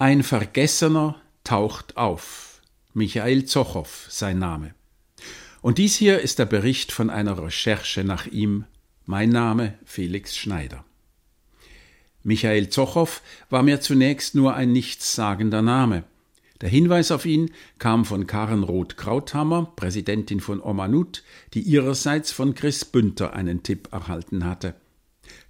Ein Vergessener taucht auf. Michael Zochow sein Name. Und dies hier ist der Bericht von einer Recherche nach ihm. Mein Name Felix Schneider. Michael Zochow war mir zunächst nur ein nichtssagender Name. Der Hinweis auf ihn kam von Karen Roth-Krauthammer, Präsidentin von Omanut, die ihrerseits von Chris Bünter einen Tipp erhalten hatte.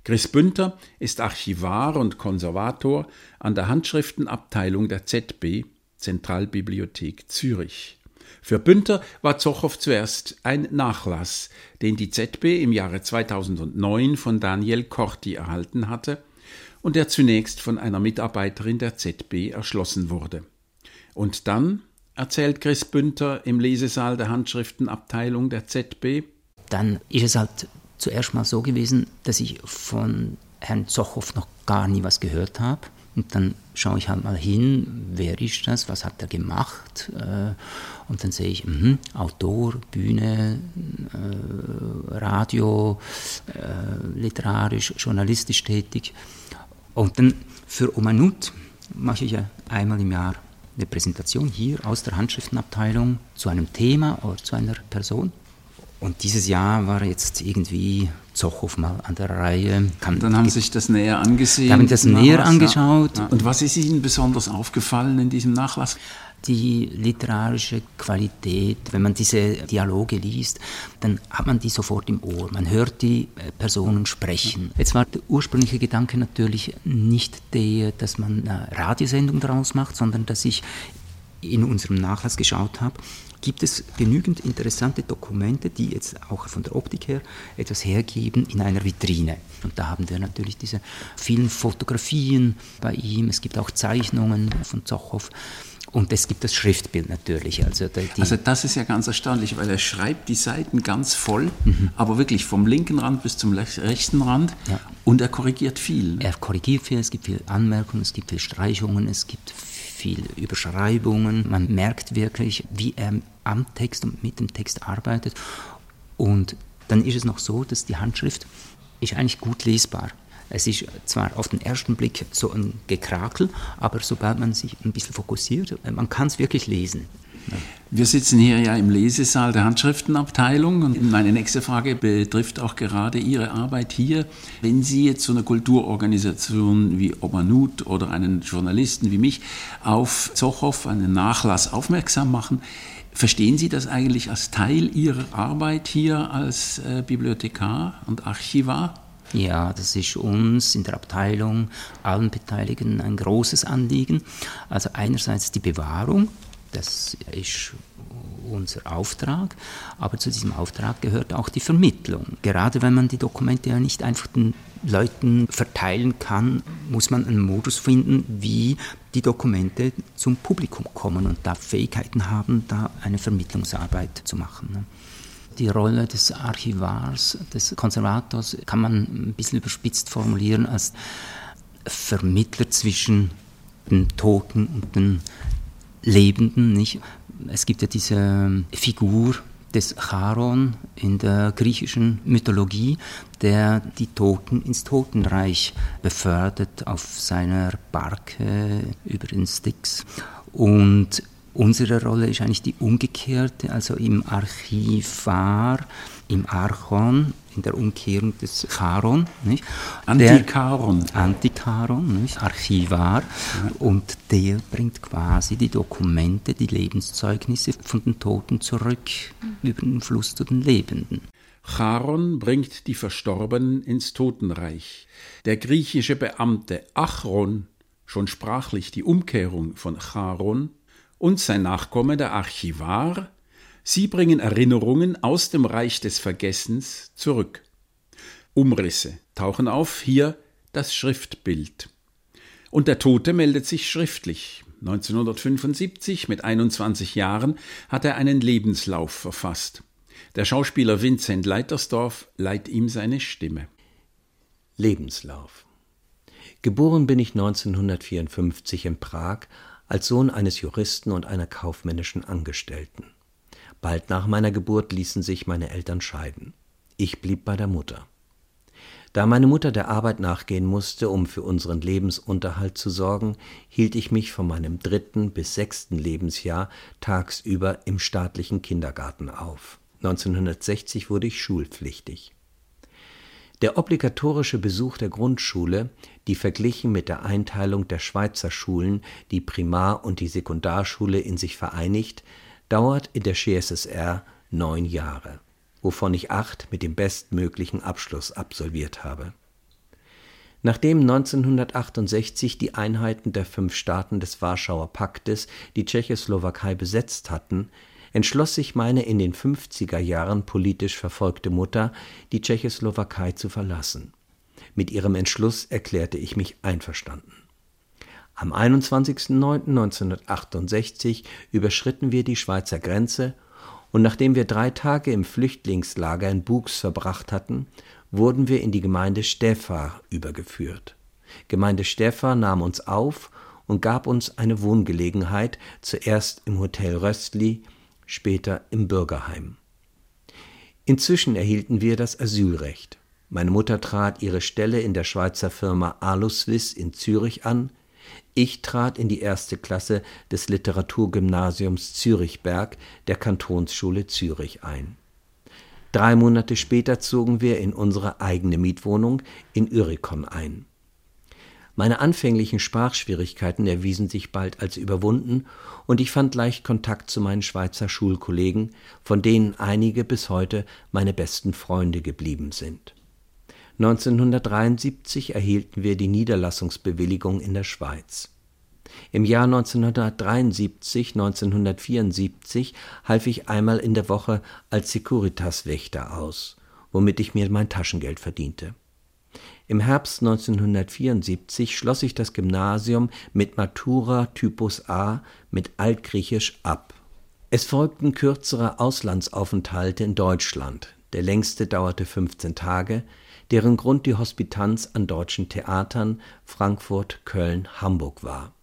Chris Bünter ist Archivar und Konservator an der Handschriftenabteilung der ZB, Zentralbibliothek Zürich. Für Bünter war Zochow zuerst ein Nachlass, den die ZB im Jahre 2009 von Daniel Corti erhalten hatte und der zunächst von einer Mitarbeiterin der ZB erschlossen wurde. Und dann, erzählt Chris Bünter im Lesesaal der Handschriftenabteilung der ZB, dann ist es halt zuerst mal so gewesen, dass ich von Herrn Zochow noch gar nie was gehört habe. Und dann schaue ich halt mal hin, wer ist das, was hat er gemacht. Äh, und dann sehe ich, mh, Autor, Bühne, äh, Radio, äh, literarisch, journalistisch tätig. Und dann für Omanut mache ich ja einmal im Jahr eine Präsentation hier aus der Handschriftenabteilung zu einem Thema oder zu einer Person. Und dieses Jahr war jetzt irgendwie Zochow mal an der Reihe. Kann, dann haben Sie sich das näher angesehen. Haben das näher angeschaut. Ja. Und was ist Ihnen besonders aufgefallen in diesem Nachlass? Die literarische Qualität, wenn man diese Dialoge liest, dann hat man die sofort im Ohr. Man hört die äh, Personen sprechen. Jetzt war der ursprüngliche Gedanke natürlich nicht der, dass man eine Radiosendung daraus macht, sondern dass ich in unserem Nachlass geschaut habe, gibt es genügend interessante Dokumente, die jetzt auch von der Optik her etwas hergeben in einer Vitrine. Und da haben wir natürlich diese vielen Fotografien bei ihm, es gibt auch Zeichnungen von Zochow. Und es gibt das Schriftbild natürlich. Also, also, das ist ja ganz erstaunlich, weil er schreibt die Seiten ganz voll, mhm. aber wirklich vom linken Rand bis zum rechten Rand ja. und er korrigiert viel. Er korrigiert viel, es gibt viele Anmerkungen, es gibt viele Streichungen, es gibt viel Überschreibungen. Man merkt wirklich, wie er am Text und mit dem Text arbeitet. Und dann ist es noch so, dass die Handschrift ist eigentlich gut lesbar. Es ist zwar auf den ersten Blick so ein Gekrakel, aber sobald man sich ein bisschen fokussiert, man kann es wirklich lesen. Wir sitzen hier ja im Lesesaal der Handschriftenabteilung und meine nächste Frage betrifft auch gerade Ihre Arbeit hier. Wenn Sie jetzt so eine Kulturorganisation wie Obanut oder einen Journalisten wie mich auf Zochow, einen Nachlass aufmerksam machen, verstehen Sie das eigentlich als Teil Ihrer Arbeit hier als äh, Bibliothekar und Archivar? Ja, das ist uns in der Abteilung, allen Beteiligten ein großes Anliegen. Also einerseits die Bewahrung das ist unser Auftrag, aber zu diesem Auftrag gehört auch die Vermittlung. Gerade wenn man die Dokumente ja nicht einfach den Leuten verteilen kann, muss man einen Modus finden, wie die Dokumente zum Publikum kommen und da Fähigkeiten haben, da eine Vermittlungsarbeit zu machen. Ne? Die Rolle des Archivars, des Konservators kann man ein bisschen überspitzt formulieren als Vermittler zwischen den Toten und den Lebenden. Nicht? Es gibt ja diese Figur des Charon in der griechischen Mythologie, der die Toten ins Totenreich befördert auf seiner Barke über den Styx. Und unsere Rolle ist eigentlich die umgekehrte, also im Archivar, im Archon in der Umkehrung des Charon. Nicht? Antikaron. Antikaron, nicht? Archivar. Ja. Und der bringt quasi die Dokumente, die Lebenszeugnisse von den Toten zurück über den Fluss zu den Lebenden. Charon bringt die Verstorbenen ins Totenreich. Der griechische Beamte Achron, schon sprachlich die Umkehrung von Charon, und sein Nachkomme der Archivar, Sie bringen Erinnerungen aus dem Reich des Vergessens zurück. Umrisse tauchen auf, hier das Schriftbild. Und der Tote meldet sich schriftlich. 1975, mit 21 Jahren, hat er einen Lebenslauf verfasst. Der Schauspieler Vincent Leitersdorf leiht ihm seine Stimme. Lebenslauf. Geboren bin ich 1954 in Prag als Sohn eines Juristen und einer kaufmännischen Angestellten. Bald nach meiner Geburt ließen sich meine Eltern scheiden. Ich blieb bei der Mutter. Da meine Mutter der Arbeit nachgehen musste, um für unseren Lebensunterhalt zu sorgen, hielt ich mich von meinem dritten bis sechsten Lebensjahr tagsüber im staatlichen Kindergarten auf. 1960 wurde ich schulpflichtig. Der obligatorische Besuch der Grundschule, die verglichen mit der Einteilung der Schweizer Schulen die Primar- und die Sekundarschule in sich vereinigt, dauert in der CSSR neun Jahre wovon ich acht mit dem bestmöglichen Abschluss absolviert habe. Nachdem 1968 die Einheiten der fünf Staaten des Warschauer Paktes die Tschechoslowakei besetzt hatten, entschloss sich meine in den 50er Jahren politisch verfolgte Mutter, die Tschechoslowakei zu verlassen. Mit ihrem Entschluss erklärte ich mich einverstanden. Am 21.09.1968 überschritten wir die Schweizer Grenze und nachdem wir drei Tage im Flüchtlingslager in Buchs verbracht hatten, wurden wir in die Gemeinde Stäfa übergeführt. Gemeinde Stäfa nahm uns auf und gab uns eine Wohngelegenheit, zuerst im Hotel Röstli, später im Bürgerheim. Inzwischen erhielten wir das Asylrecht. Meine Mutter trat ihre Stelle in der Schweizer Firma Aluswiss in Zürich an, ich trat in die erste Klasse des Literaturgymnasiums Zürichberg der Kantonsschule Zürich ein. Drei Monate später zogen wir in unsere eigene Mietwohnung in Urikon ein. Meine anfänglichen Sprachschwierigkeiten erwiesen sich bald als überwunden und ich fand leicht Kontakt zu meinen Schweizer Schulkollegen, von denen einige bis heute meine besten Freunde geblieben sind 1973 erhielten wir die Niederlassungsbewilligung in der Schweiz. Im Jahr 1973, 1974 half ich einmal in der Woche als Securitas-Wächter aus, womit ich mir mein Taschengeld verdiente. Im Herbst 1974 schloss ich das Gymnasium mit Matura Typus A mit Altgriechisch ab. Es folgten kürzere Auslandsaufenthalte in Deutschland. Der längste dauerte 15 Tage, deren Grund die Hospitanz an deutschen Theatern Frankfurt, Köln, Hamburg war.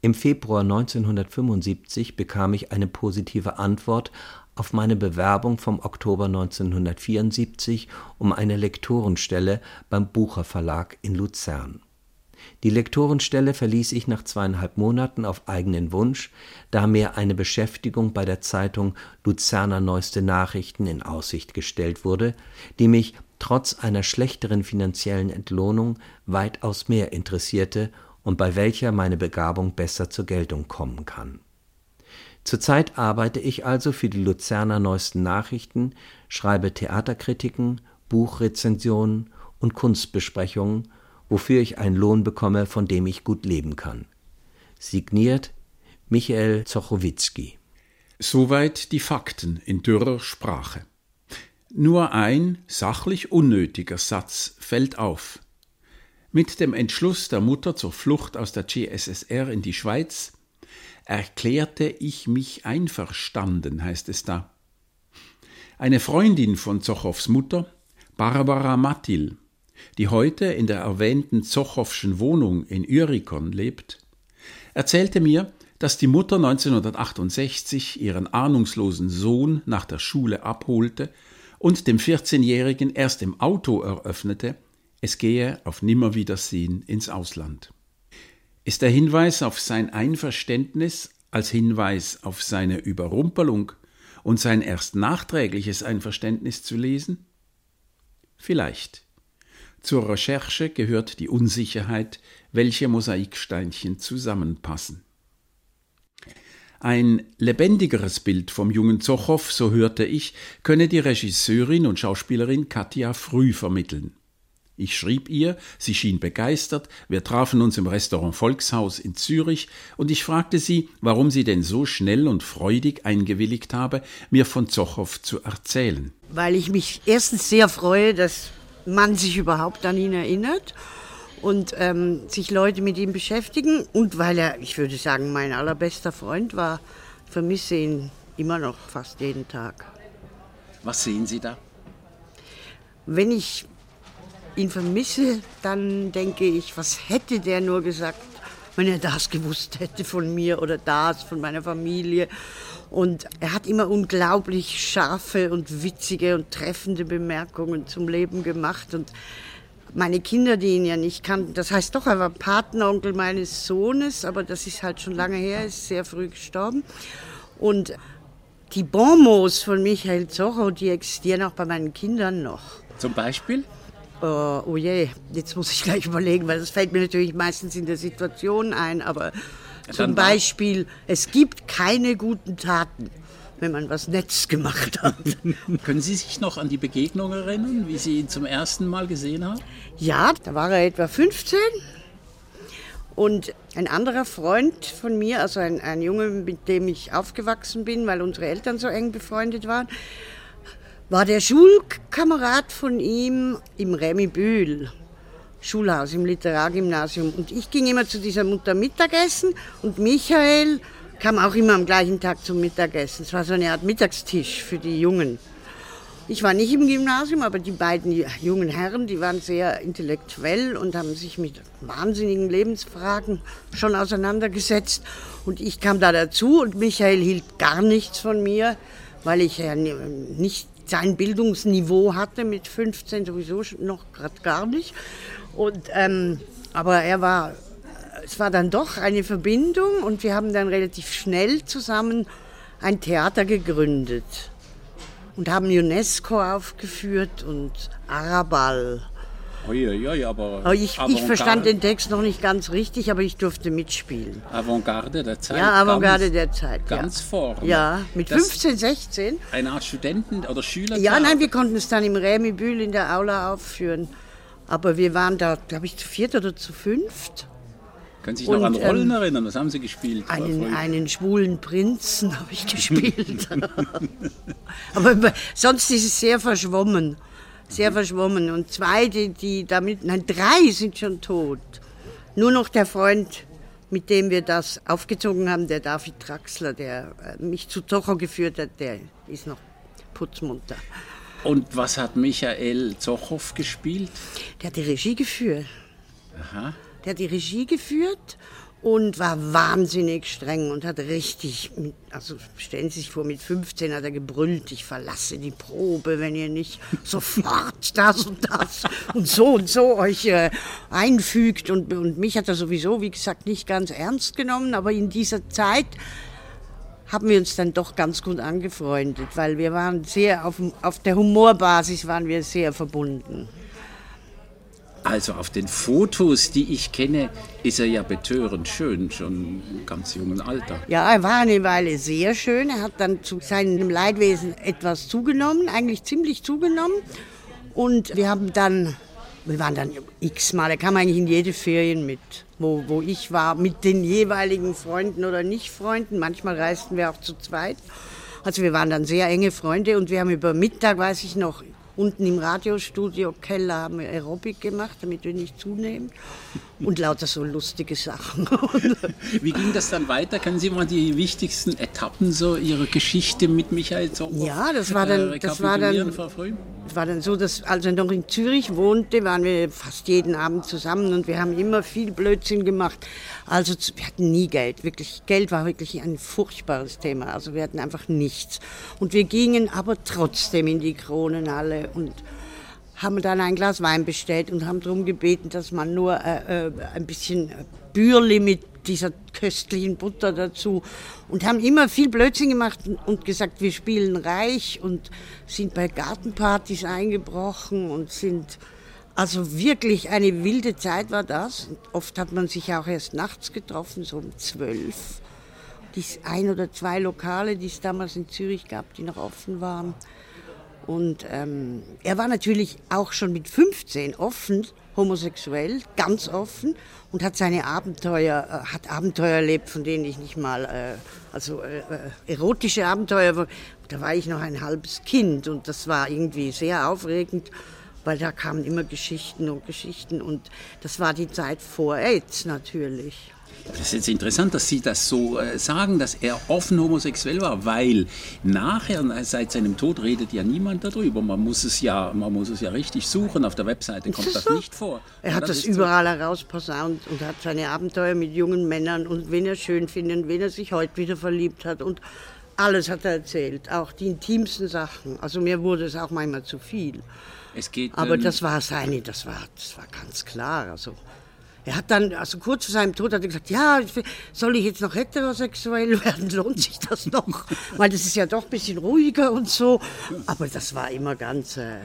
Im Februar 1975 bekam ich eine positive Antwort auf meine Bewerbung vom Oktober 1974 um eine Lektorenstelle beim Bucher Verlag in Luzern. Die Lektorenstelle verließ ich nach zweieinhalb Monaten auf eigenen Wunsch, da mir eine Beschäftigung bei der Zeitung Luzerner Neueste Nachrichten in Aussicht gestellt wurde, die mich trotz einer schlechteren finanziellen Entlohnung weitaus mehr interessierte und bei welcher meine Begabung besser zur Geltung kommen kann. Zurzeit arbeite ich also für die Luzerner Neuesten Nachrichten, schreibe Theaterkritiken, Buchrezensionen und Kunstbesprechungen, wofür ich einen Lohn bekomme, von dem ich gut leben kann. Signiert Michael Zochowitzki. Soweit die Fakten in dürrer Sprache. Nur ein sachlich unnötiger Satz fällt auf. Mit dem Entschluss der Mutter zur Flucht aus der GSSR in die Schweiz erklärte ich mich einverstanden, heißt es da. Eine Freundin von Zochows Mutter, Barbara Mattil, die heute in der erwähnten Zochowschen Wohnung in Urikon lebt, erzählte mir, dass die Mutter 1968 ihren ahnungslosen Sohn nach der Schule abholte und dem 14-Jährigen erst im Auto eröffnete, es gehe auf Nimmerwiedersehen ins Ausland. Ist der Hinweis auf sein Einverständnis als Hinweis auf seine Überrumpelung und sein erst nachträgliches Einverständnis zu lesen? Vielleicht. Zur Recherche gehört die Unsicherheit, welche Mosaiksteinchen zusammenpassen. Ein lebendigeres Bild vom jungen Zochow, so hörte ich, könne die Regisseurin und Schauspielerin Katja Früh vermitteln. Ich schrieb ihr, sie schien begeistert, wir trafen uns im Restaurant Volkshaus in Zürich, und ich fragte sie, warum sie denn so schnell und freudig eingewilligt habe, mir von Zochow zu erzählen. Weil ich mich erstens sehr freue, dass man sich überhaupt an ihn erinnert und ähm, sich Leute mit ihm beschäftigen. Und weil er, ich würde sagen, mein allerbester Freund war, vermisse ihn immer noch fast jeden Tag. Was sehen Sie da? Wenn ich ihn vermisse, dann denke ich, was hätte der nur gesagt, wenn er das gewusst hätte von mir oder das von meiner Familie. Und er hat immer unglaublich scharfe und witzige und treffende Bemerkungen zum Leben gemacht. Und meine Kinder, die ihn ja nicht kannten, das heißt doch, er war Patenonkel meines Sohnes, aber das ist halt schon lange her, ist sehr früh gestorben. Und die Bonmots von Michael Zocho, die existieren auch bei meinen Kindern noch. Zum Beispiel? Uh, oh je, jetzt muss ich gleich überlegen, weil das fällt mir natürlich meistens in der Situation ein, aber zum Beispiel, es gibt keine guten Taten, wenn man was Nettes gemacht hat. Können Sie sich noch an die Begegnung erinnern, wie Sie ihn zum ersten Mal gesehen haben? Ja, da war er etwa 15 und ein anderer Freund von mir, also ein, ein Junge, mit dem ich aufgewachsen bin, weil unsere Eltern so eng befreundet waren, war der Schulkamerad von ihm im Remy Bühl. Schulhaus im Literargymnasium. Und ich ging immer zu dieser Mutter Mittagessen und Michael kam auch immer am gleichen Tag zum Mittagessen. Es war so eine Art Mittagstisch für die Jungen. Ich war nicht im Gymnasium, aber die beiden jungen Herren, die waren sehr intellektuell und haben sich mit wahnsinnigen Lebensfragen schon auseinandergesetzt. Und ich kam da dazu und Michael hielt gar nichts von mir, weil ich ja nicht sein Bildungsniveau hatte mit 15 sowieso noch gerade gar nicht. Und, ähm, aber er war, es war dann doch eine Verbindung und wir haben dann relativ schnell zusammen ein Theater gegründet und haben UNESCO aufgeführt und Arabal. Uiuiui, aber ich, ich verstand den Text noch nicht ganz richtig, aber ich durfte mitspielen. Avantgarde der Zeit. Ja, Avantgarde ganz, der Zeit. Ganz ja. vorne. Ja, mit das 15, 16. Eine Art Studenten- oder Schüler? Ja, nein, wir konnten es dann im Remi Bühl in der Aula aufführen. Aber wir waren da, glaube ich, zu viert oder zu fünft. Können Sie sich noch an Rollen ähm, erinnern? Was haben Sie gespielt? Einen, einen schwulen Prinzen habe ich gespielt. Aber sonst ist es sehr verschwommen. Sehr mhm. verschwommen. Und zwei, die, die damit, nein, drei sind schon tot. Nur noch der Freund, mit dem wir das aufgezogen haben, der David Traxler, der äh, mich zu Zocher geführt hat, der ist noch putzmunter. Und was hat Michael Zochow gespielt? Der hat die Regie geführt. Aha. Der hat die Regie geführt und war wahnsinnig streng und hat richtig, mit, also stellen Sie sich vor, mit 15 hat er gebrüllt, ich verlasse die Probe, wenn ihr nicht sofort das und das und so und so euch äh, einfügt. Und, und mich hat er sowieso, wie gesagt, nicht ganz ernst genommen, aber in dieser Zeit haben wir uns dann doch ganz gut angefreundet, weil wir waren sehr auf, auf der Humorbasis waren wir sehr verbunden. Also auf den Fotos, die ich kenne, ist er ja betörend schön, schon im ganz jungen Alter. Ja, er war eine Weile sehr schön. Er hat dann zu seinem Leidwesen etwas zugenommen, eigentlich ziemlich zugenommen. Und wir haben dann, wir waren dann x-mal, er kam eigentlich in jede Ferien mit, wo, wo ich war, mit den jeweiligen Freunden oder Nicht-Freunden. Manchmal reisten wir auch zu zweit. Also wir waren dann sehr enge Freunde und wir haben über Mittag, weiß ich noch, Unten im Radiostudio Keller haben wir Aerobic gemacht, damit wir nicht zunehmen. Und lauter so lustige Sachen. Wie ging das dann weiter? Können Sie mal die wichtigsten Etappen so Ihrer Geschichte mit Michael Zorro Ja, das war dann, das war dann, war dann so, dass als er noch in Zürich wohnte, waren wir fast jeden Abend zusammen und wir haben immer viel Blödsinn gemacht. Also wir hatten nie Geld, wirklich. Geld war wirklich ein furchtbares Thema. Also wir hatten einfach nichts. Und wir gingen aber trotzdem in die Kronenhalle und haben dann ein Glas Wein bestellt und haben darum gebeten, dass man nur äh, äh, ein bisschen Bürli mit dieser köstlichen Butter dazu und haben immer viel Blödsinn gemacht und gesagt, wir spielen reich und sind bei Gartenpartys eingebrochen und sind also wirklich eine wilde Zeit war das. Und oft hat man sich auch erst nachts getroffen, so um zwölf. Die ein oder zwei Lokale, die es damals in Zürich gab, die noch offen waren. Und ähm, er war natürlich auch schon mit 15 offen, homosexuell, ganz offen und hat seine Abenteuer, äh, hat Abenteuer erlebt, von denen ich nicht mal, äh, also äh, äh erotische Abenteuer, da war ich noch ein halbes Kind und das war irgendwie sehr aufregend. weil da kamen immer Geschichten und Geschichten und das war die Zeit vor AIDS natürlich. Das ist jetzt interessant, dass Sie das so äh, sagen, dass er offen homosexuell war, weil nachher, seit seinem Tod, redet ja niemand darüber. Man muss es ja, man muss es ja richtig suchen. Auf der Webseite kommt das, das nicht vor. Er hat das, das überall so. herausposaunt und hat seine Abenteuer mit jungen Männern und wen er schön findet, wen er sich heute wieder verliebt hat und alles hat er erzählt, auch die intimsten Sachen. Also mir wurde es auch manchmal zu viel. Geht, Aber ähm, das war seine, das war, das war ganz klar. Also er hat dann, also kurz vor seinem Tod, hat er gesagt, ja, soll ich jetzt noch heterosexuell werden? Lohnt sich das noch? Weil das ist ja doch ein bisschen ruhiger und so. Aber das war immer ganz, äh,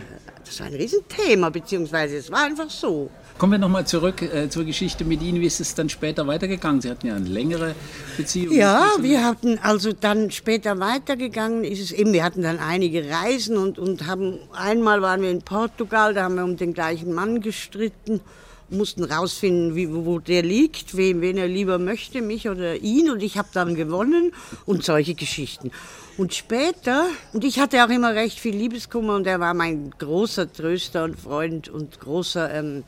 das war ein Riesenthema, beziehungsweise es war einfach so. Kommen wir nochmal zurück äh, zur Geschichte mit Ihnen. Wie ist es dann später weitergegangen? Sie hatten ja eine längere Beziehung. Ja, wir hatten also dann später weitergegangen ist es eben, wir hatten dann einige Reisen und, und haben, einmal waren wir in Portugal, da haben wir um den gleichen Mann gestritten mussten rausfinden, wie, wo der liegt, wen, wen er lieber möchte, mich oder ihn. Und ich habe dann gewonnen und solche Geschichten. Und später, und ich hatte auch immer recht viel Liebeskummer und er war mein großer Tröster und Freund und großer, ähm,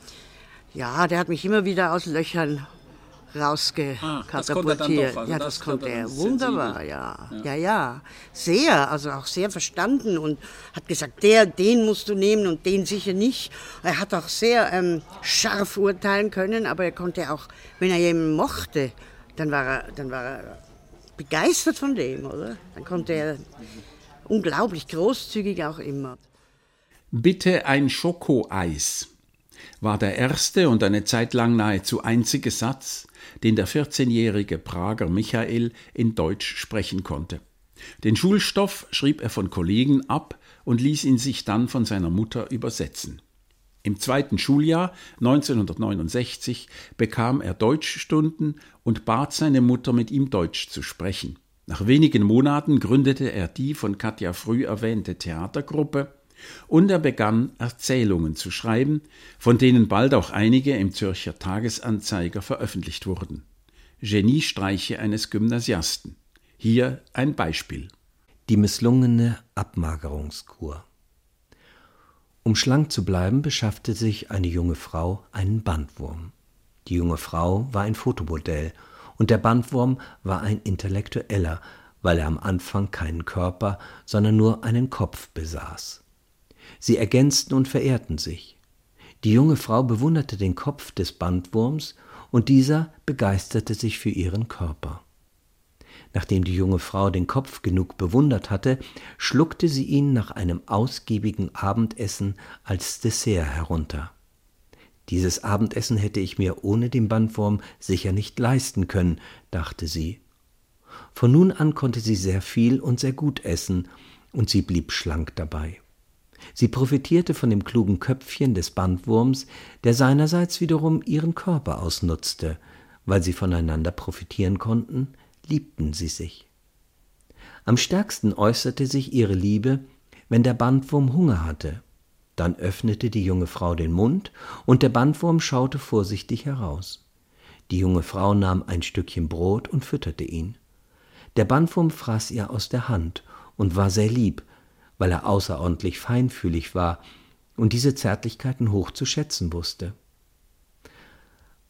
ja, der hat mich immer wieder aus Löchern rauskatapultiert. Ah, also ja, das, das konnte er wunderbar, ja. ja. Ja, ja. Sehr, also auch sehr verstanden und hat gesagt, der, den musst du nehmen und den sicher nicht. Er hat auch sehr ähm, scharf urteilen können, aber er konnte auch, wenn er jemanden mochte, dann war er, dann war er begeistert von dem, oder? Dann konnte er unglaublich großzügig auch immer. Bitte ein Schokoeis war der erste und eine Zeit lang nahezu einzige Satz, den der 14-jährige Prager Michael in Deutsch sprechen konnte. Den Schulstoff schrieb er von Kollegen ab und ließ ihn sich dann von seiner Mutter übersetzen. Im zweiten Schuljahr 1969 bekam er Deutschstunden und bat seine Mutter, mit ihm Deutsch zu sprechen. Nach wenigen Monaten gründete er die von Katja früh erwähnte Theatergruppe und er begann Erzählungen zu schreiben, von denen bald auch einige im Zürcher Tagesanzeiger veröffentlicht wurden. Geniestreiche eines Gymnasiasten. Hier ein Beispiel. Die misslungene Abmagerungskur. Um schlank zu bleiben, beschaffte sich eine junge Frau einen Bandwurm. Die junge Frau war ein Fotomodell und der Bandwurm war ein Intellektueller, weil er am Anfang keinen Körper, sondern nur einen Kopf besaß. Sie ergänzten und verehrten sich. Die junge Frau bewunderte den Kopf des Bandwurms und dieser begeisterte sich für ihren Körper. Nachdem die junge Frau den Kopf genug bewundert hatte, schluckte sie ihn nach einem ausgiebigen Abendessen als Dessert herunter. Dieses Abendessen hätte ich mir ohne den Bandwurm sicher nicht leisten können, dachte sie. Von nun an konnte sie sehr viel und sehr gut essen, und sie blieb schlank dabei. Sie profitierte von dem klugen Köpfchen des Bandwurms, der seinerseits wiederum ihren Körper ausnutzte, weil sie voneinander profitieren konnten, liebten sie sich. Am stärksten äußerte sich ihre Liebe, wenn der Bandwurm Hunger hatte. Dann öffnete die junge Frau den Mund, und der Bandwurm schaute vorsichtig heraus. Die junge Frau nahm ein Stückchen Brot und fütterte ihn. Der Bandwurm fraß ihr aus der Hand und war sehr lieb, weil er außerordentlich feinfühlig war und diese Zärtlichkeiten hoch zu schätzen wusste.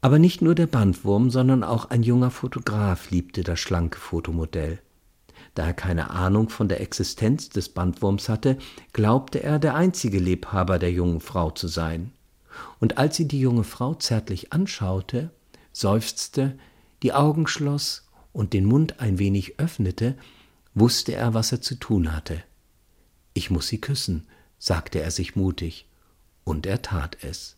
Aber nicht nur der Bandwurm, sondern auch ein junger Fotograf liebte das schlanke Fotomodell. Da er keine Ahnung von der Existenz des Bandwurms hatte, glaubte er, der einzige Lebhaber der jungen Frau zu sein. Und als sie die junge Frau zärtlich anschaute, seufzte, die Augen schloss und den Mund ein wenig öffnete, wusste er, was er zu tun hatte. Ich muss sie küssen, sagte er sich mutig, und er tat es.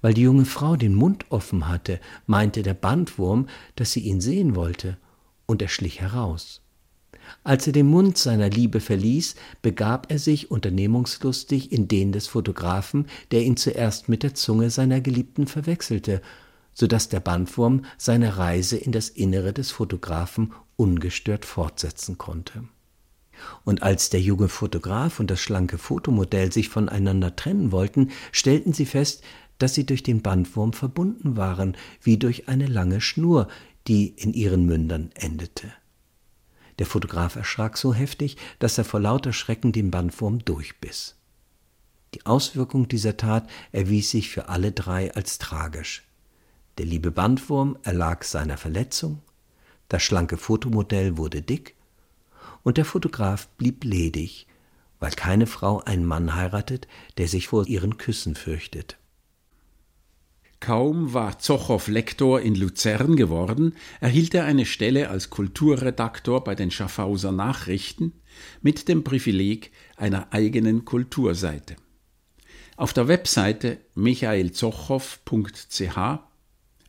Weil die junge Frau den Mund offen hatte, meinte der Bandwurm, dass sie ihn sehen wollte, und er schlich heraus. Als er den Mund seiner Liebe verließ, begab er sich unternehmungslustig in den des Fotografen, der ihn zuerst mit der Zunge seiner Geliebten verwechselte, so dass der Bandwurm seine Reise in das Innere des Fotografen ungestört fortsetzen konnte. Und als der junge Fotograf und das schlanke Fotomodell sich voneinander trennen wollten, stellten sie fest, dass sie durch den Bandwurm verbunden waren, wie durch eine lange Schnur, die in ihren Mündern endete. Der Fotograf erschrak so heftig, dass er vor lauter Schrecken den Bandwurm durchbiss. Die Auswirkung dieser Tat erwies sich für alle drei als tragisch. Der liebe Bandwurm erlag seiner Verletzung, das schlanke Fotomodell wurde dick und der Fotograf blieb ledig, weil keine Frau einen Mann heiratet, der sich vor ihren Küssen fürchtet. Kaum war Zochow Lektor in Luzern geworden, erhielt er eine Stelle als Kulturredaktor bei den Schaffhauser Nachrichten mit dem Privileg einer eigenen Kulturseite. Auf der Webseite michaelzochow.ch,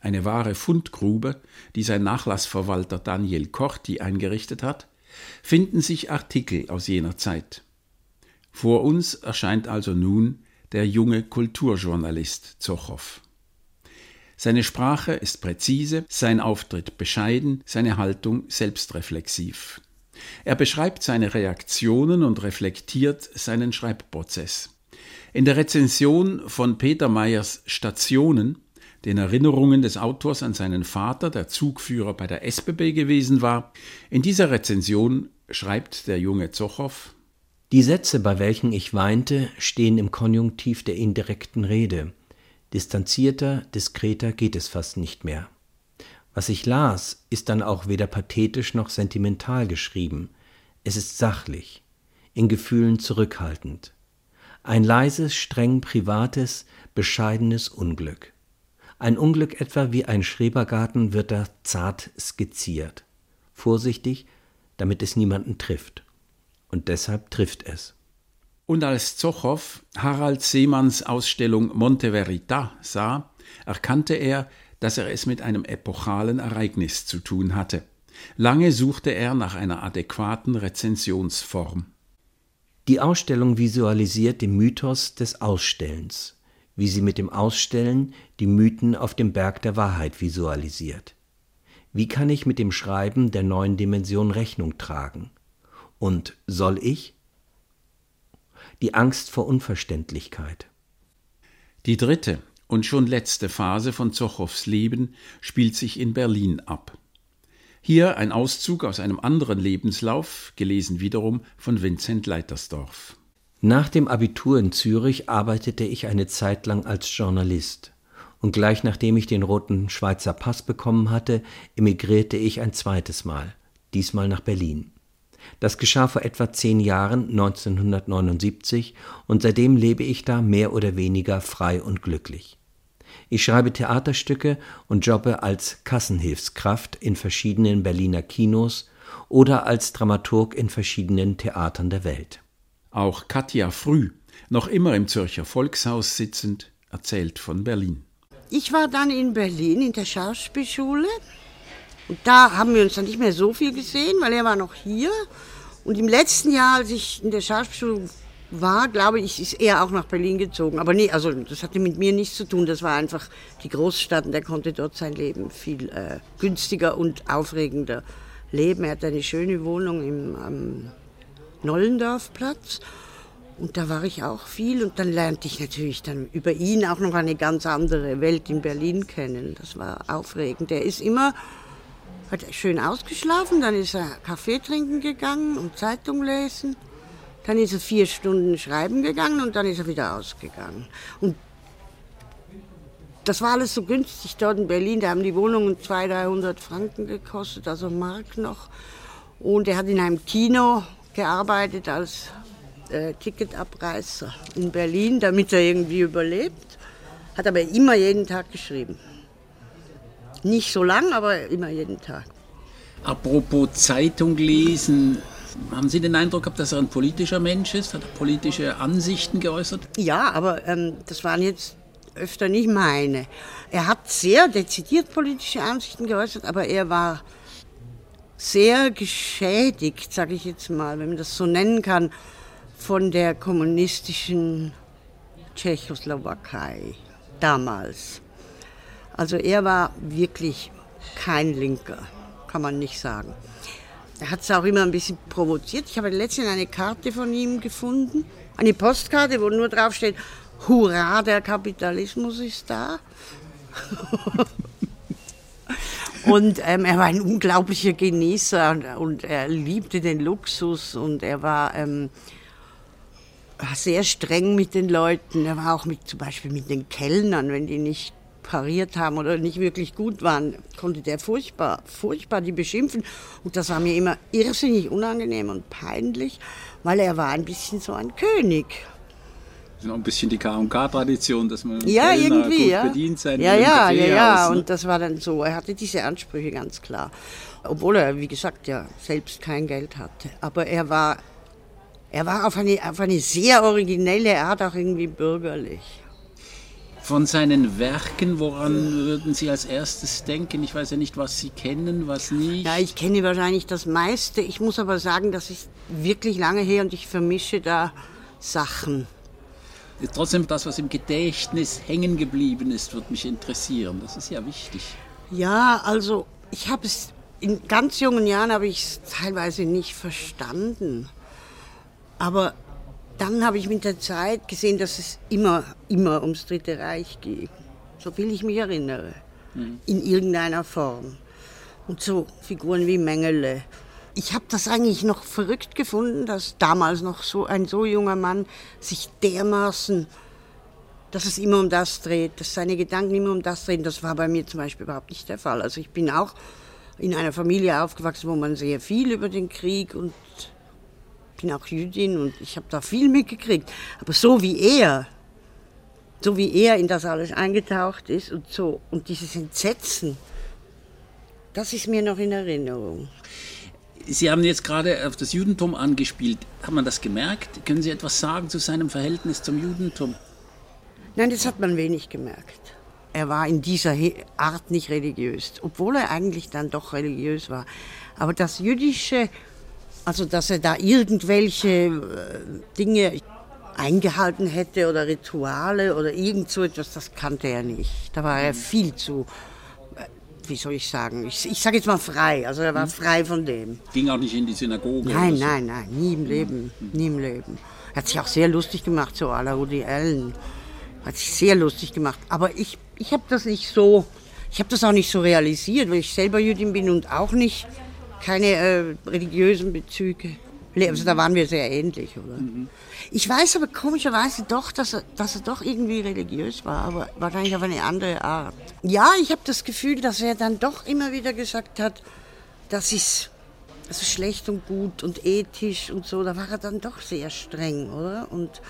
eine wahre Fundgrube, die sein Nachlassverwalter Daniel Korti eingerichtet hat, finden sich Artikel aus jener Zeit. Vor uns erscheint also nun der junge Kulturjournalist Zochow. Seine Sprache ist präzise, sein Auftritt bescheiden, seine Haltung selbstreflexiv. Er beschreibt seine Reaktionen und reflektiert seinen Schreibprozess. In der Rezension von Peter Meyers Stationen, den Erinnerungen des Autors an seinen Vater, der Zugführer bei der SBB gewesen war, in dieser Rezension schreibt der junge Zochow Die Sätze, bei welchen ich weinte, stehen im Konjunktiv der indirekten Rede. Distanzierter, diskreter geht es fast nicht mehr. Was ich las, ist dann auch weder pathetisch noch sentimental geschrieben. Es ist sachlich, in Gefühlen zurückhaltend. Ein leises, streng privates, bescheidenes Unglück. Ein Unglück etwa wie ein Schrebergarten wird da zart skizziert. Vorsichtig, damit es niemanden trifft. Und deshalb trifft es. Und als Zochow Harald Seemanns Ausstellung Monte Verita sah, erkannte er, dass er es mit einem epochalen Ereignis zu tun hatte. Lange suchte er nach einer adäquaten Rezensionsform. Die Ausstellung visualisiert den Mythos des Ausstellens, wie sie mit dem Ausstellen die Mythen auf dem Berg der Wahrheit visualisiert. Wie kann ich mit dem Schreiben der neuen Dimension Rechnung tragen? Und soll ich? Die Angst vor Unverständlichkeit. Die dritte und schon letzte Phase von Zochows Leben spielt sich in Berlin ab. Hier ein Auszug aus einem anderen Lebenslauf, gelesen wiederum von Vincent Leitersdorf. Nach dem Abitur in Zürich arbeitete ich eine Zeit lang als Journalist. Und gleich nachdem ich den roten Schweizer Pass bekommen hatte, emigrierte ich ein zweites Mal, diesmal nach Berlin. Das geschah vor etwa zehn Jahren, 1979, und seitdem lebe ich da mehr oder weniger frei und glücklich. Ich schreibe Theaterstücke und jobbe als Kassenhilfskraft in verschiedenen Berliner Kinos oder als Dramaturg in verschiedenen Theatern der Welt. Auch Katja Früh, noch immer im Zürcher Volkshaus sitzend, erzählt von Berlin. Ich war dann in Berlin in der Schauspielschule und da haben wir uns dann nicht mehr so viel gesehen, weil er war noch hier. Und im letzten Jahr, als ich in der Schauspielschule war, glaube ich, ist er auch nach Berlin gezogen. Aber nee, also das hatte mit mir nichts zu tun. Das war einfach die Großstadt und er konnte dort sein Leben viel äh, günstiger und aufregender leben. Er hat eine schöne Wohnung im am Nollendorfplatz. Und da war ich auch viel und dann lernte ich natürlich dann über ihn auch noch eine ganz andere Welt in Berlin kennen. Das war aufregend. Er ist immer, hat schön ausgeschlafen, dann ist er Kaffee trinken gegangen und Zeitung lesen. Dann ist er vier Stunden schreiben gegangen und dann ist er wieder ausgegangen. Und das war alles so günstig dort in Berlin. Da haben die Wohnungen 200, 300 Franken gekostet, also Mark noch. Und er hat in einem Kino gearbeitet als äh, Ticketabreißer in Berlin, damit er irgendwie überlebt. Hat aber immer jeden Tag geschrieben. Nicht so lang, aber immer jeden Tag. Apropos Zeitung lesen, haben Sie den Eindruck gehabt, dass er ein politischer Mensch ist? Hat er politische Ansichten geäußert? Ja, aber ähm, das waren jetzt öfter nicht meine. Er hat sehr dezidiert politische Ansichten geäußert, aber er war sehr geschädigt, sage ich jetzt mal, wenn man das so nennen kann, von der kommunistischen Tschechoslowakei damals. Also er war wirklich kein Linker, kann man nicht sagen. Er hat es auch immer ein bisschen provoziert. Ich habe letztens eine Karte von ihm gefunden, eine Postkarte, wo nur drauf steht, Hurra, der Kapitalismus ist da. und ähm, er war ein unglaublicher Genießer und, und, er liebte den Luxus und er war ähm, sehr streng mit den Leuten. Er war auch mit, zum Beispiel mit den Kellnern, wenn die nicht pariert haben oder nicht wirklich gut waren, konnte der furchtbar, furchtbar die beschimpfen. Und das war mir immer irrsinnig unangenehm und peinlich, weil er war ein bisschen so ein König. Das ist noch ein bisschen die K&K-Tradition, dass man ja, irgendwie, gut ja. bedient sein Ja, ja, ja, ja. Ne? Und das war dann so. Er hatte diese Ansprüche ganz klar. Obwohl er, wie gesagt, ja selbst kein Geld hatte. Aber er war, er war auf eine, auf eine sehr originelle Art auch irgendwie bürgerlich. Von seinen Werken, woran würden Sie als erstes denken? Ich weiß ja nicht, was Sie kennen, was nicht. Ja, ich kenne wahrscheinlich das meiste. Ich muss aber sagen, das ist wirklich lange her und ich vermische da Sachen. Trotzdem, das, was im Gedächtnis hängen geblieben ist, wird mich interessieren. Das ist ja wichtig. Ja, also ich habe es in ganz jungen Jahren habe ich es teilweise nicht verstanden. Aber dann habe ich mit der Zeit gesehen, dass es immer, immer ums Dritte Reich ging. So viel ich mich erinnere. In irgendeiner Form. Und so Figuren wie Mengele. Ich habe das eigentlich noch verrückt gefunden, dass damals noch so ein so junger Mann sich dermaßen, dass es immer um das dreht, dass seine Gedanken immer um das drehen. Das war bei mir zum Beispiel überhaupt nicht der Fall. Also ich bin auch in einer Familie aufgewachsen, wo man sehr viel über den Krieg und bin auch Jüdin und ich habe da viel mitgekriegt. Aber so wie er, so wie er in das alles eingetaucht ist und so und dieses Entsetzen, das ist mir noch in Erinnerung. Sie haben jetzt gerade auf das Judentum angespielt. Hat man das gemerkt? Können Sie etwas sagen zu seinem Verhältnis zum Judentum? Nein, das hat man wenig gemerkt. Er war in dieser Art nicht religiös, obwohl er eigentlich dann doch religiös war. Aber das Jüdische, also dass er da irgendwelche äh, Dinge eingehalten hätte oder Rituale oder irgend so etwas, das kannte er nicht. Da war er viel zu, wie soll ich sagen, ich, ich sage jetzt mal frei. Also er war frei von dem. Ging auch nicht in die Synagoge. Nein, so. nein, nein, nie im Leben, nie im Leben. Er hat sich auch sehr lustig gemacht, so à la Woody Allen. Hat sich sehr lustig gemacht. Aber ich, ich habe das nicht so, ich habe das auch nicht so realisiert, weil ich selber Jüdin bin und auch nicht keine äh, religiösen Bezüge. Also da waren wir sehr ähnlich, oder? Ich weiß aber komischerweise doch, dass er, dass er doch irgendwie religiös war, aber wahrscheinlich auf eine andere Art. Ja, ich habe das Gefühl, dass er dann doch immer wieder gesagt hat, das ist also schlecht und gut und ethisch und so, da war er dann doch sehr streng, oder? Und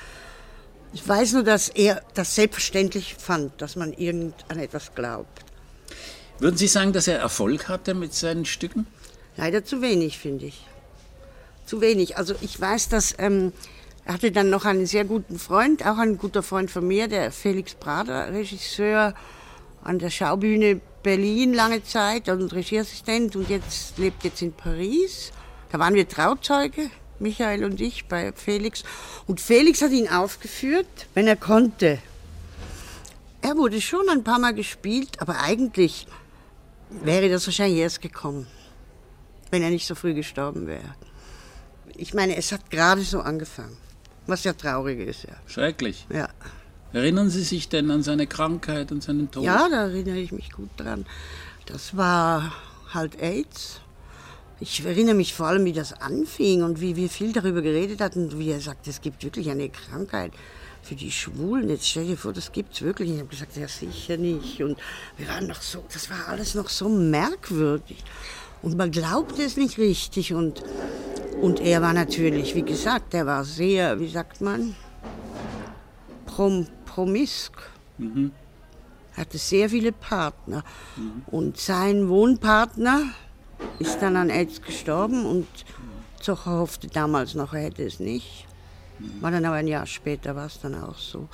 ich weiß nur, dass er das selbstverständlich fand, dass man irgend an etwas glaubt. Würden Sie sagen, dass er Erfolg hatte mit seinen Stücken? Leider zu wenig, finde ich. Zu wenig. Also ich weiß, dass ähm, er hatte dann noch einen sehr guten Freund, auch ein guter Freund von mir, der Felix Prader, Regisseur an der Schaubühne Berlin lange Zeit und Regieassistent und jetzt lebt jetzt in Paris. Da waren wir Trauzeuge, Michael und ich, bei Felix. Und Felix hat ihn aufgeführt, wenn er konnte. Er wurde schon ein paar Mal gespielt, aber eigentlich wäre das wahrscheinlich erst gekommen, wenn er nicht so früh gestorben wäre. Ich meine, es hat gerade so angefangen, was ja traurig ist, ja. Schrecklich. Ja, Erinnern Sie sich denn an seine Krankheit und seinen Tod? ja da erinnere ich mich gut dran. Das war halt AIDS. Ich erinnere mich vor allem, wie das anfing und wie wir viel darüber geredet hatten und wie er sagte, es gibt wirklich eine Krankheit für die Schwulen. Jetzt stell dir vor, das gibt's wirklich. Ich habe gesagt, ja sicher nicht. Und wir waren noch so, das war alles noch so merkwürdig. Und man glaubte es nicht richtig. Und, und er war natürlich, wie gesagt, er war sehr, wie sagt man, prom, promisk. Er hatte sehr viele Partner. Und sein Wohnpartner ist dann an AIDS gestorben und Zocher hoffte damals noch, er hätte es nicht. War dann aber ein Jahr später, war es dann auch so.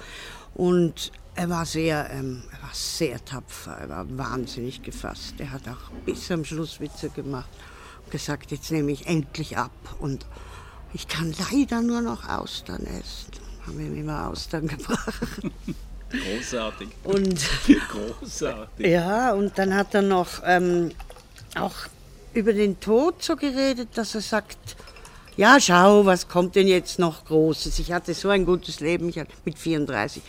Und er war sehr, ähm, er war sehr tapfer, er war wahnsinnig gefasst. Er hat auch bis am Schluss Witze gemacht und gesagt, jetzt nehme ich endlich ab und ich kann leider nur noch Austern essen. Haben ihm immer Austern gebracht. Großartig. Und Großartig. ja, und dann hat er noch ähm, auch über den Tod so geredet, dass er sagt, ja, schau, was kommt denn jetzt noch Großes? Ich hatte so ein gutes Leben, ich hatte mit 34,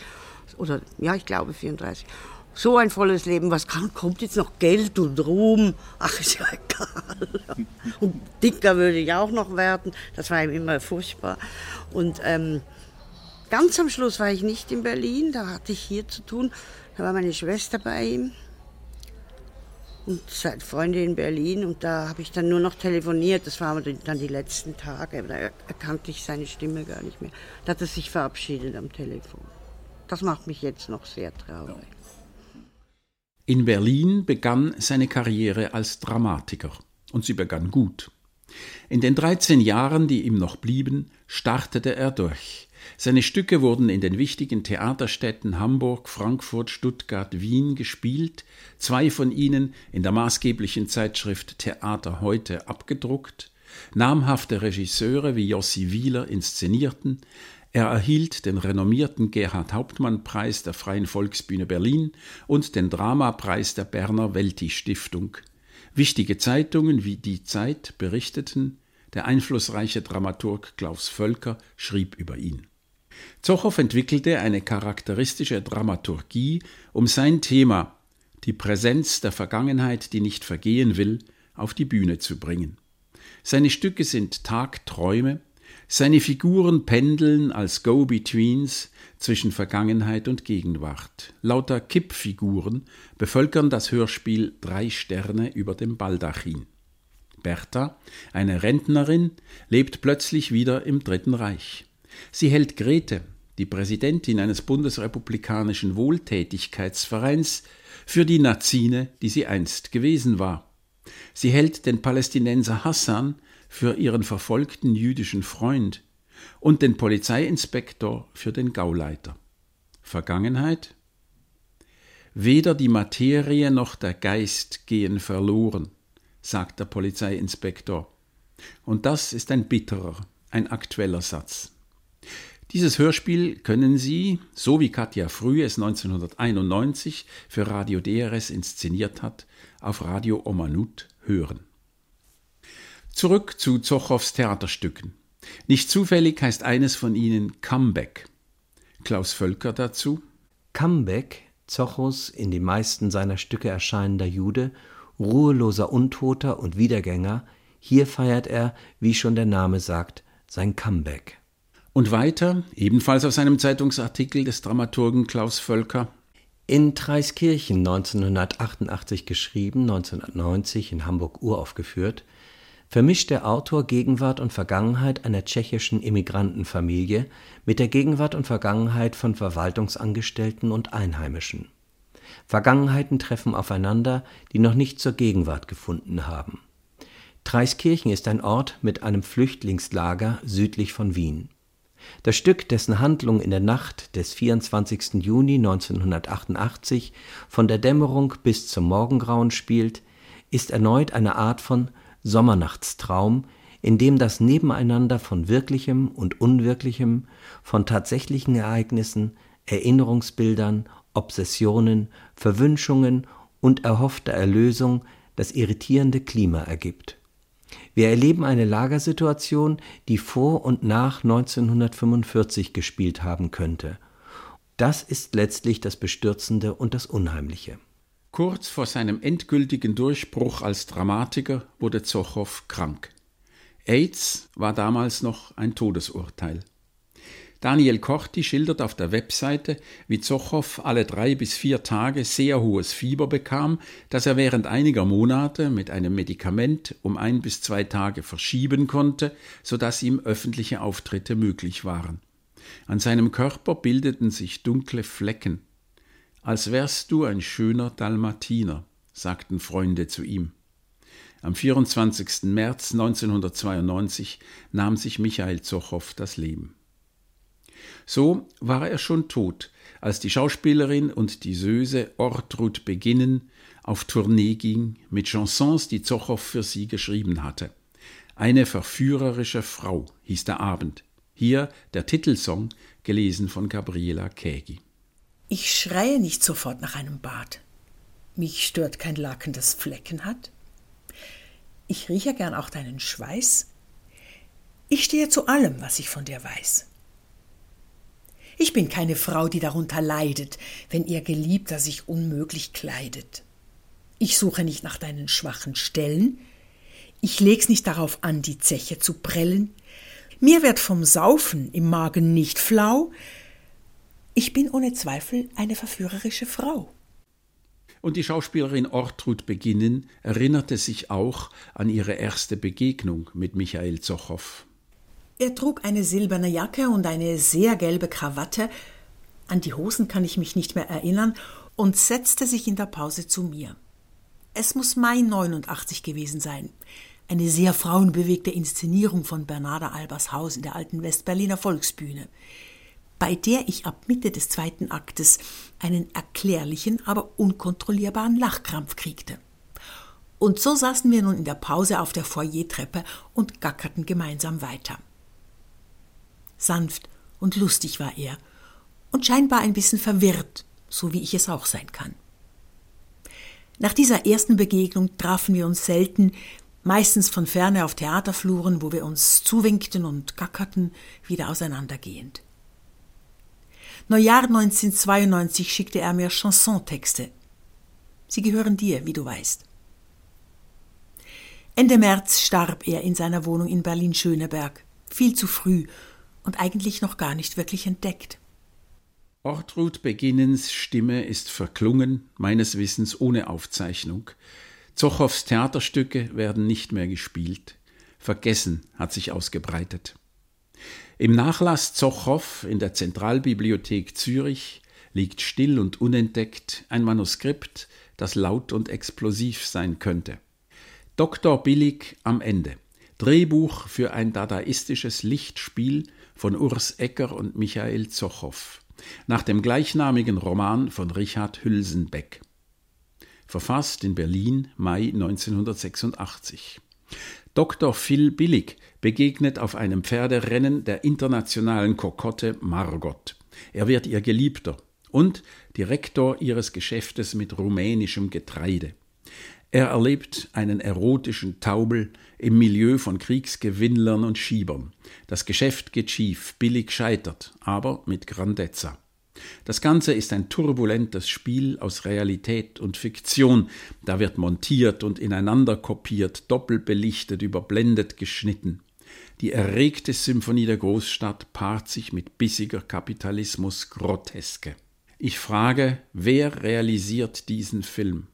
oder ja, ich glaube 34, so ein volles Leben, was kann, kommt jetzt noch Geld und Ruhm? Ach, ist ja egal. Und dicker würde ich auch noch werden, das war ihm immer furchtbar. Und ähm, ganz am Schluss war ich nicht in Berlin, da hatte ich hier zu tun. Da war meine Schwester bei ihm und seine Freunde in Berlin und da habe ich dann nur noch telefoniert. Das waren dann die letzten Tage. Da erkannte ich seine Stimme gar nicht mehr. Da hat er sich verabschiedet am Telefon. Das macht mich jetzt noch sehr traurig. In Berlin begann seine Karriere als Dramatiker und sie begann gut. In den 13 Jahren, die ihm noch blieben, startete er durch. Seine Stücke wurden in den wichtigen Theaterstädten Hamburg, Frankfurt, Stuttgart, Wien gespielt, zwei von ihnen in der maßgeblichen Zeitschrift Theater heute abgedruckt, namhafte Regisseure wie Jossi Wieler inszenierten, er erhielt den renommierten Gerhard Hauptmann Preis der Freien Volksbühne Berlin und den Dramapreis der Berner Welti Stiftung. Wichtige Zeitungen wie Die Zeit berichteten, der einflussreiche Dramaturg Klaus Völker schrieb über ihn. Zochow entwickelte eine charakteristische Dramaturgie, um sein Thema, die Präsenz der Vergangenheit, die nicht vergehen will, auf die Bühne zu bringen. Seine Stücke sind Tagträume, seine Figuren pendeln als Go-Betweens zwischen Vergangenheit und Gegenwart. Lauter Kippfiguren bevölkern das Hörspiel Drei Sterne über dem Baldachin. Bertha, eine Rentnerin, lebt plötzlich wieder im Dritten Reich. Sie hält Grete, die Präsidentin eines bundesrepublikanischen Wohltätigkeitsvereins, für die Nazine, die sie einst gewesen war. Sie hält den Palästinenser Hassan für ihren verfolgten jüdischen Freund und den Polizeiinspektor für den Gauleiter. Vergangenheit? Weder die Materie noch der Geist gehen verloren, sagt der Polizeiinspektor. Und das ist ein bitterer, ein aktueller Satz. Dieses Hörspiel können Sie, so wie Katja Früh es 1991 für Radio DRS inszeniert hat, auf Radio Omanut hören. Zurück zu Zochows Theaterstücken. Nicht zufällig heißt eines von ihnen Comeback. Klaus Völker dazu. Comeback, Zochos in den meisten seiner Stücke erscheinender Jude, ruheloser Untoter und Wiedergänger, hier feiert er, wie schon der Name sagt, sein Comeback. Und weiter, ebenfalls aus einem Zeitungsartikel des Dramaturgen Klaus Völker. In Treiskirchen 1988 geschrieben, 1990 in Hamburg uraufgeführt, vermischt der Autor Gegenwart und Vergangenheit einer tschechischen Immigrantenfamilie mit der Gegenwart und Vergangenheit von Verwaltungsangestellten und Einheimischen. Vergangenheiten treffen aufeinander, die noch nicht zur Gegenwart gefunden haben. Treiskirchen ist ein Ort mit einem Flüchtlingslager südlich von Wien. Das Stück, dessen Handlung in der Nacht des 24. Juni 1988 von der Dämmerung bis zum Morgengrauen spielt, ist erneut eine Art von Sommernachtstraum, in dem das Nebeneinander von Wirklichem und Unwirklichem, von tatsächlichen Ereignissen, Erinnerungsbildern, Obsessionen, Verwünschungen und erhoffter Erlösung das irritierende Klima ergibt. Wir erleben eine Lagersituation, die vor und nach 1945 gespielt haben könnte. Das ist letztlich das Bestürzende und das Unheimliche. Kurz vor seinem endgültigen Durchbruch als Dramatiker wurde Zochow krank. AIDS war damals noch ein Todesurteil. Daniel Korti schildert auf der Webseite, wie Zochow alle drei bis vier Tage sehr hohes Fieber bekam, das er während einiger Monate mit einem Medikament um ein bis zwei Tage verschieben konnte, so dass ihm öffentliche Auftritte möglich waren. An seinem Körper bildeten sich dunkle Flecken, als wärst du ein schöner Dalmatiner, sagten Freunde zu ihm. Am 24. März 1992 nahm sich Michael Zochow das Leben. So war er schon tot, als die Schauspielerin und die Söse Ortrud Beginnen auf Tournee ging mit Chansons, die Zochow für sie geschrieben hatte. Eine verführerische Frau hieß der Abend. Hier der Titelsong, gelesen von Gabriela Kägi. Ich schreie nicht sofort nach einem Bad. Mich stört kein Laken, das Flecken hat. Ich rieche gern auch deinen Schweiß. Ich stehe zu allem, was ich von dir weiß. Ich bin keine Frau, die darunter leidet, wenn ihr Geliebter sich unmöglich kleidet. Ich suche nicht nach deinen schwachen Stellen. Ich leg's nicht darauf an, die Zeche zu prellen. Mir wird vom Saufen im Magen nicht flau, Ich bin ohne Zweifel eine verführerische Frau. Und die Schauspielerin Ortrud Beginnen erinnerte sich auch an ihre erste Begegnung mit Michael Zochow. Er trug eine silberne Jacke und eine sehr gelbe Krawatte, an die Hosen kann ich mich nicht mehr erinnern, und setzte sich in der Pause zu mir. Es muss Mai 89 gewesen sein. Eine sehr frauenbewegte Inszenierung von Bernarda Albers Haus in der alten Westberliner Volksbühne, bei der ich ab Mitte des zweiten Aktes einen erklärlichen, aber unkontrollierbaren Lachkrampf kriegte. Und so saßen wir nun in der Pause auf der Foyertreppe und gackerten gemeinsam weiter. Sanft und lustig war er und scheinbar ein bisschen verwirrt, so wie ich es auch sein kann. Nach dieser ersten Begegnung trafen wir uns selten, meistens von ferne auf Theaterfluren, wo wir uns zuwinkten und gackerten, wieder auseinandergehend. Neujahr 1992 schickte er mir Chansontexte. Sie gehören dir, wie du weißt. Ende März starb er in seiner Wohnung in Berlin-Schöneberg, viel zu früh und eigentlich noch gar nicht wirklich entdeckt. Ortrud Beginnens Stimme ist verklungen, meines Wissens ohne Aufzeichnung. Zochows Theaterstücke werden nicht mehr gespielt. Vergessen hat sich ausgebreitet. Im Nachlass Zochow in der Zentralbibliothek Zürich liegt still und unentdeckt ein Manuskript, das laut und explosiv sein könnte. Dr. Billig am Ende. Drehbuch für ein dadaistisches Lichtspiel von Urs Ecker und Michael Zochow nach dem gleichnamigen Roman von Richard Hülsenbeck. Verfasst in Berlin Mai 1986. Dr. Phil Billig begegnet auf einem Pferderennen der internationalen Kokotte Margot. Er wird ihr Geliebter und Direktor ihres Geschäftes mit rumänischem Getreide. Er erlebt einen erotischen Taubel im Milieu von Kriegsgewinnlern und Schiebern. Das Geschäft geht schief, billig scheitert, aber mit Grandezza. Das Ganze ist ein turbulentes Spiel aus Realität und Fiktion. Da wird montiert und ineinander kopiert, doppelbelichtet, überblendet, geschnitten. Die erregte Symphonie der Großstadt paart sich mit bissiger Kapitalismus Groteske. Ich frage, wer realisiert diesen Film?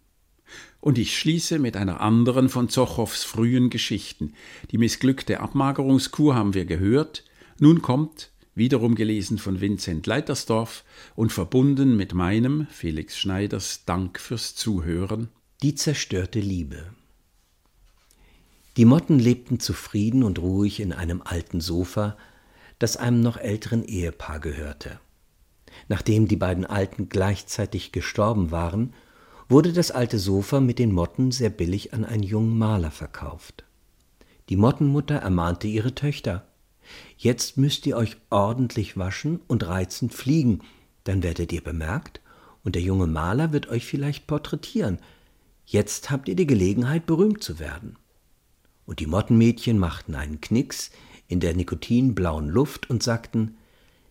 Und ich schließe mit einer anderen von Zochows frühen Geschichten. Die missglückte Abmagerungskur haben wir gehört. Nun kommt, wiederum gelesen von Vincent Leitersdorf und verbunden mit meinem, Felix Schneiders, Dank fürs Zuhören. Die zerstörte Liebe. Die Motten lebten zufrieden und ruhig in einem alten Sofa, das einem noch älteren Ehepaar gehörte. Nachdem die beiden Alten gleichzeitig gestorben waren, wurde das alte Sofa mit den Motten sehr billig an einen jungen Maler verkauft. Die Mottenmutter ermahnte ihre Töchter Jetzt müsst ihr euch ordentlich waschen und reizend fliegen, dann werdet ihr bemerkt, und der junge Maler wird euch vielleicht porträtieren. Jetzt habt ihr die Gelegenheit, berühmt zu werden. Und die Mottenmädchen machten einen Knicks in der nikotinblauen Luft und sagten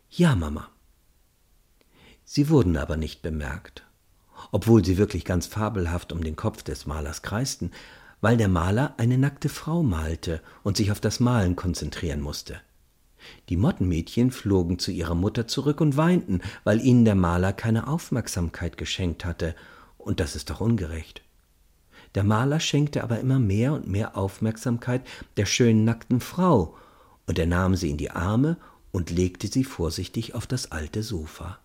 Ja, Mama. Sie wurden aber nicht bemerkt obwohl sie wirklich ganz fabelhaft um den Kopf des Malers kreisten, weil der Maler eine nackte Frau malte und sich auf das Malen konzentrieren musste. Die Mottenmädchen flogen zu ihrer Mutter zurück und weinten, weil ihnen der Maler keine Aufmerksamkeit geschenkt hatte, und das ist doch ungerecht. Der Maler schenkte aber immer mehr und mehr Aufmerksamkeit der schönen nackten Frau, und er nahm sie in die Arme und legte sie vorsichtig auf das alte Sofa.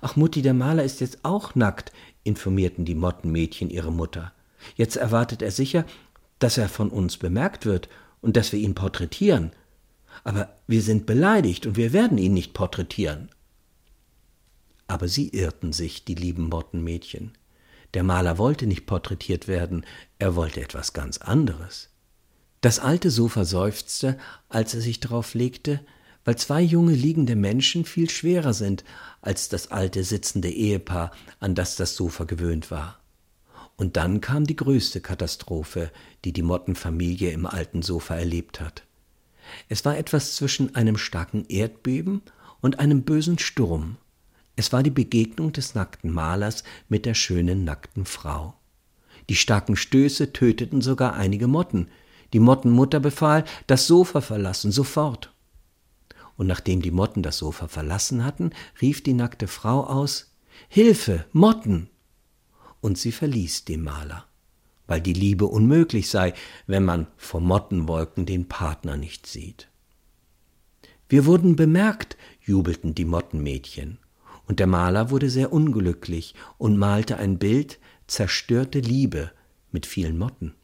Ach, Mutti, der Maler ist jetzt auch nackt, informierten die Mottenmädchen ihre Mutter. Jetzt erwartet er sicher, dass er von uns bemerkt wird und dass wir ihn porträtieren. Aber wir sind beleidigt und wir werden ihn nicht porträtieren. Aber sie irrten sich, die lieben Mottenmädchen. Der Maler wollte nicht porträtiert werden, er wollte etwas ganz anderes. Das alte Sofa seufzte, als er sich darauf legte, weil zwei junge liegende Menschen viel schwerer sind als das alte sitzende Ehepaar, an das das Sofa gewöhnt war. Und dann kam die größte Katastrophe, die die Mottenfamilie im alten Sofa erlebt hat. Es war etwas zwischen einem starken Erdbeben und einem bösen Sturm. Es war die Begegnung des nackten Malers mit der schönen nackten Frau. Die starken Stöße töteten sogar einige Motten. Die Mottenmutter befahl, das Sofa verlassen, sofort und nachdem die Motten das Sofa verlassen hatten, rief die nackte Frau aus Hilfe, Motten. Und sie verließ den Maler, weil die Liebe unmöglich sei, wenn man vor Mottenwolken den Partner nicht sieht. Wir wurden bemerkt, jubelten die Mottenmädchen, und der Maler wurde sehr unglücklich und malte ein Bild zerstörte Liebe mit vielen Motten.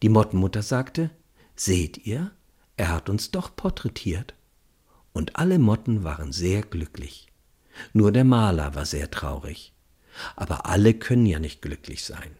Die Mottenmutter sagte Seht ihr, er hat uns doch porträtiert. Und alle Motten waren sehr glücklich. Nur der Maler war sehr traurig. Aber alle können ja nicht glücklich sein.